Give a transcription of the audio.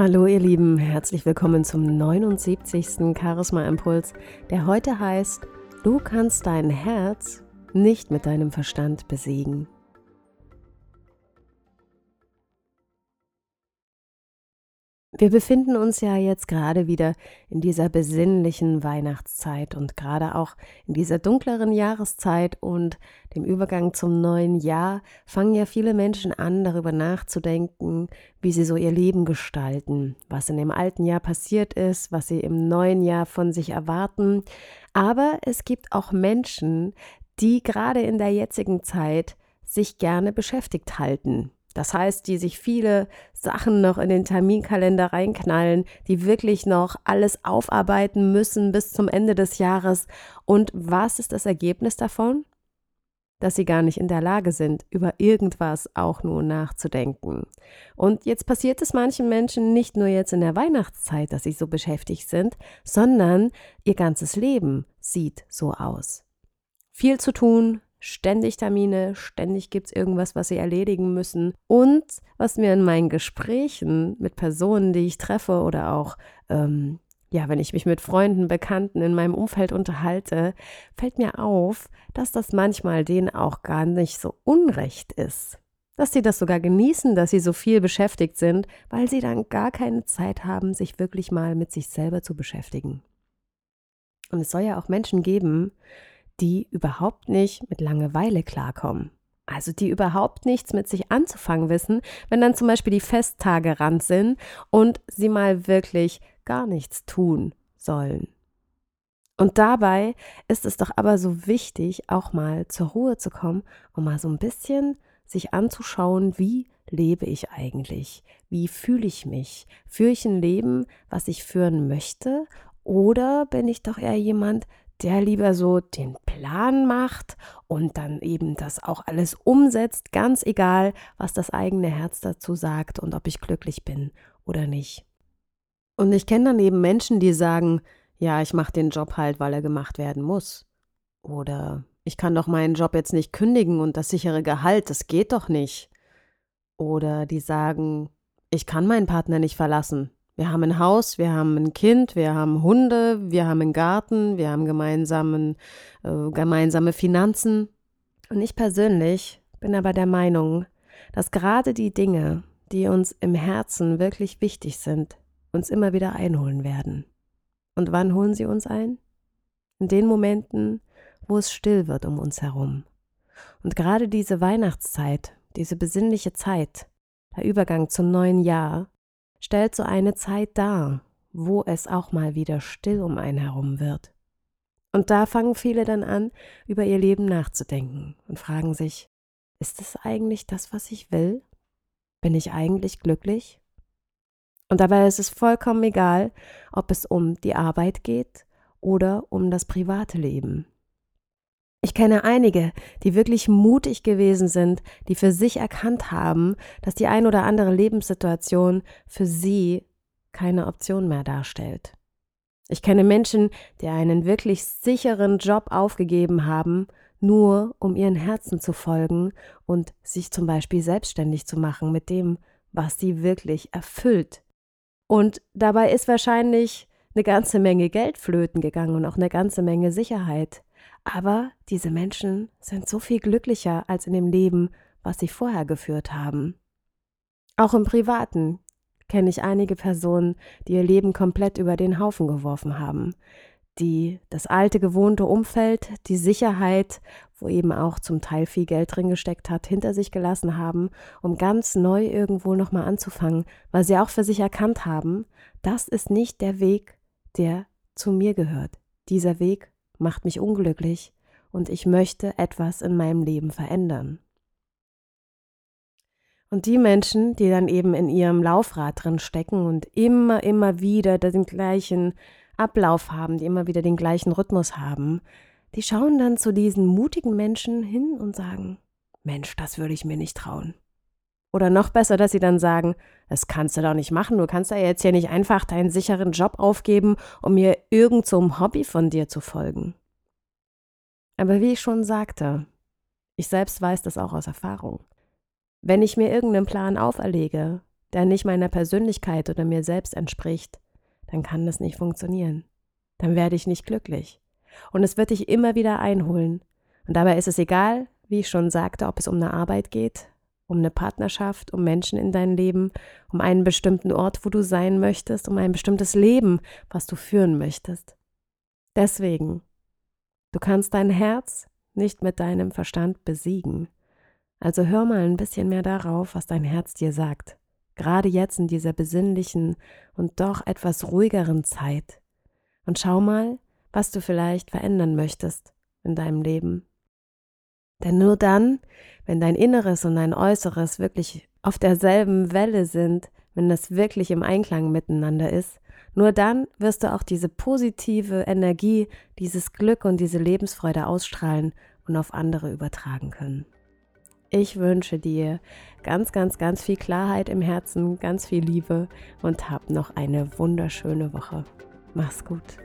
Hallo ihr Lieben, herzlich willkommen zum 79. Charisma Impuls, der heute heißt, du kannst dein Herz nicht mit deinem Verstand besiegen. Wir befinden uns ja jetzt gerade wieder in dieser besinnlichen Weihnachtszeit und gerade auch in dieser dunkleren Jahreszeit und dem Übergang zum neuen Jahr fangen ja viele Menschen an, darüber nachzudenken, wie sie so ihr Leben gestalten, was in dem alten Jahr passiert ist, was sie im neuen Jahr von sich erwarten. Aber es gibt auch Menschen, die gerade in der jetzigen Zeit sich gerne beschäftigt halten das heißt, die sich viele Sachen noch in den Terminkalender reinknallen, die wirklich noch alles aufarbeiten müssen bis zum Ende des Jahres. Und was ist das Ergebnis davon? Dass sie gar nicht in der Lage sind, über irgendwas auch nur nachzudenken. Und jetzt passiert es manchen Menschen nicht nur jetzt in der Weihnachtszeit, dass sie so beschäftigt sind, sondern ihr ganzes Leben sieht so aus. Viel zu tun, ständig Termine, ständig gibt es irgendwas, was sie erledigen müssen. Und was mir in meinen Gesprächen mit Personen, die ich treffe oder auch, ähm, ja, wenn ich mich mit Freunden, Bekannten in meinem Umfeld unterhalte, fällt mir auf, dass das manchmal denen auch gar nicht so unrecht ist. Dass sie das sogar genießen, dass sie so viel beschäftigt sind, weil sie dann gar keine Zeit haben, sich wirklich mal mit sich selber zu beschäftigen. Und es soll ja auch Menschen geben, die überhaupt nicht mit Langeweile klarkommen. Also die überhaupt nichts mit sich anzufangen wissen, wenn dann zum Beispiel die Festtage ran sind und sie mal wirklich gar nichts tun sollen. Und dabei ist es doch aber so wichtig, auch mal zur Ruhe zu kommen und mal so ein bisschen sich anzuschauen, wie lebe ich eigentlich? Wie fühle ich mich? Führe ich ein Leben, was ich führen möchte? Oder bin ich doch eher jemand, der lieber so den Plan macht und dann eben das auch alles umsetzt, ganz egal, was das eigene Herz dazu sagt und ob ich glücklich bin oder nicht. Und ich kenne dann eben Menschen, die sagen, ja, ich mache den Job halt, weil er gemacht werden muss. Oder ich kann doch meinen Job jetzt nicht kündigen und das sichere Gehalt, das geht doch nicht. Oder die sagen, ich kann meinen Partner nicht verlassen, wir haben ein Haus, wir haben ein Kind, wir haben Hunde, wir haben einen Garten, wir haben gemeinsamen, äh, gemeinsame Finanzen. Und ich persönlich bin aber der Meinung, dass gerade die Dinge, die uns im Herzen wirklich wichtig sind, uns immer wieder einholen werden. Und wann holen sie uns ein? In den Momenten, wo es still wird um uns herum. Und gerade diese Weihnachtszeit, diese besinnliche Zeit, der Übergang zum neuen Jahr, stellt so eine Zeit dar, wo es auch mal wieder still um einen herum wird. Und da fangen viele dann an, über ihr Leben nachzudenken und fragen sich, ist es eigentlich das, was ich will? Bin ich eigentlich glücklich? Und dabei ist es vollkommen egal, ob es um die Arbeit geht oder um das private Leben. Ich kenne einige, die wirklich mutig gewesen sind, die für sich erkannt haben, dass die ein oder andere Lebenssituation für sie keine Option mehr darstellt. Ich kenne Menschen, die einen wirklich sicheren Job aufgegeben haben, nur um ihren Herzen zu folgen und sich zum Beispiel selbstständig zu machen mit dem, was sie wirklich erfüllt. Und dabei ist wahrscheinlich eine ganze Menge Geld flöten gegangen und auch eine ganze Menge Sicherheit. Aber diese Menschen sind so viel glücklicher als in dem Leben, was sie vorher geführt haben. Auch im Privaten kenne ich einige Personen, die ihr Leben komplett über den Haufen geworfen haben, die das alte gewohnte Umfeld, die Sicherheit, wo eben auch zum Teil viel Geld drin gesteckt hat, hinter sich gelassen haben, um ganz neu irgendwo nochmal anzufangen, weil sie auch für sich erkannt haben, das ist nicht der Weg, der zu mir gehört. Dieser Weg macht mich unglücklich und ich möchte etwas in meinem Leben verändern. Und die Menschen, die dann eben in ihrem Laufrad drin stecken und immer, immer wieder den gleichen Ablauf haben, die immer wieder den gleichen Rhythmus haben, die schauen dann zu diesen mutigen Menschen hin und sagen, Mensch, das würde ich mir nicht trauen. Oder noch besser, dass sie dann sagen, das kannst du doch nicht machen, du kannst ja jetzt hier nicht einfach deinen sicheren Job aufgeben, um mir irgend so einem Hobby von dir zu folgen. Aber wie ich schon sagte, ich selbst weiß das auch aus Erfahrung. Wenn ich mir irgendeinen Plan auferlege, der nicht meiner Persönlichkeit oder mir selbst entspricht, dann kann das nicht funktionieren. Dann werde ich nicht glücklich. Und es wird dich immer wieder einholen. Und dabei ist es egal, wie ich schon sagte, ob es um eine Arbeit geht, um eine Partnerschaft, um Menschen in dein Leben, um einen bestimmten Ort, wo du sein möchtest, um ein bestimmtes Leben, was du führen möchtest. Deswegen, du kannst dein Herz nicht mit deinem Verstand besiegen. Also hör mal ein bisschen mehr darauf, was dein Herz dir sagt. Gerade jetzt in dieser besinnlichen und doch etwas ruhigeren Zeit. Und schau mal, was du vielleicht verändern möchtest in deinem Leben. Denn nur dann, wenn dein Inneres und dein Äußeres wirklich auf derselben Welle sind, wenn das wirklich im Einklang miteinander ist, nur dann wirst du auch diese positive Energie, dieses Glück und diese Lebensfreude ausstrahlen und auf andere übertragen können. Ich wünsche dir ganz, ganz, ganz viel Klarheit im Herzen, ganz viel Liebe und hab noch eine wunderschöne Woche. Mach's gut.